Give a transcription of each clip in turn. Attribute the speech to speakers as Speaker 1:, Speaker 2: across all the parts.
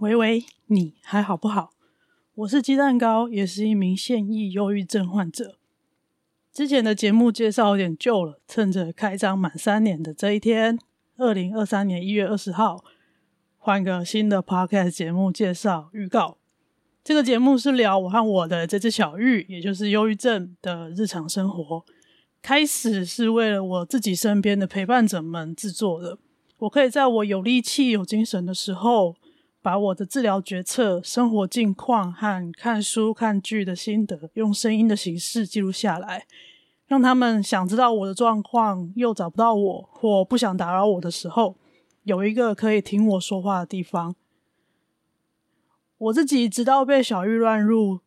Speaker 1: 喂喂，你还好不好？我是鸡蛋糕，也是一名现役忧郁症患者。之前的节目介绍有点旧了，趁着开张满三年的这一天，二零二三年一月二十号，换个新的 podcast 节目介绍预告。这个节目是聊我和我的这只小玉，也就是忧郁症的日常生活。开始是为了我自己身边的陪伴者们制作的，我可以在我有力气、有精神的时候。把我的治疗决策、生活近况和看书看剧的心得，用声音的形式记录下来，让他们想知道我的状况又找不到我，或不想打扰我的时候，有一个可以听我说话的地方。我自己直到被小玉乱入，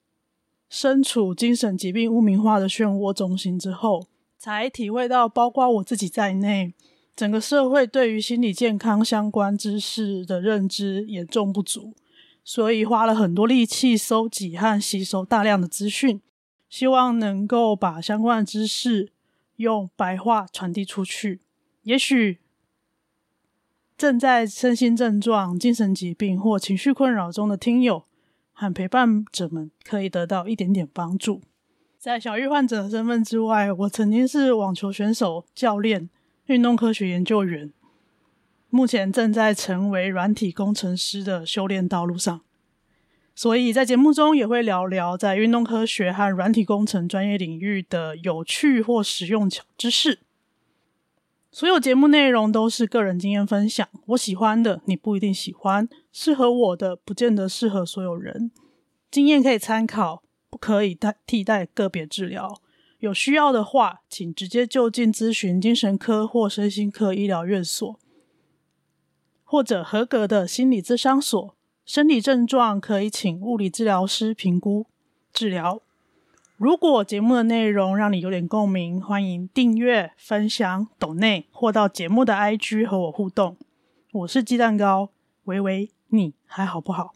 Speaker 1: 身处精神疾病污名化的漩涡中心之后，才体会到，包括我自己在内。整个社会对于心理健康相关知识的认知严重不足，所以花了很多力气搜集和吸收大量的资讯，希望能够把相关的知识用白话传递出去。也许正在身心症状、精神疾病或情绪困扰中的听友和陪伴者们可以得到一点点帮助。在小玉患者的身份之外，我曾经是网球选手、教练。运动科学研究员，目前正在成为软体工程师的修炼道路上，所以在节目中也会聊聊在运动科学和软体工程专业领域的有趣或实用小知识。所有节目内容都是个人经验分享，我喜欢的你不一定喜欢，适合我的不见得适合所有人。经验可以参考，不可以代替代个别治疗。有需要的话，请直接就近咨询精神科或身心科医疗院所，或者合格的心理咨商所。生理症状可以请物理治疗师评估治疗。如果节目的内容让你有点共鸣，欢迎订阅、分享、抖内或到节目的 IG 和我互动。我是鸡蛋糕，喂喂，你还好不好？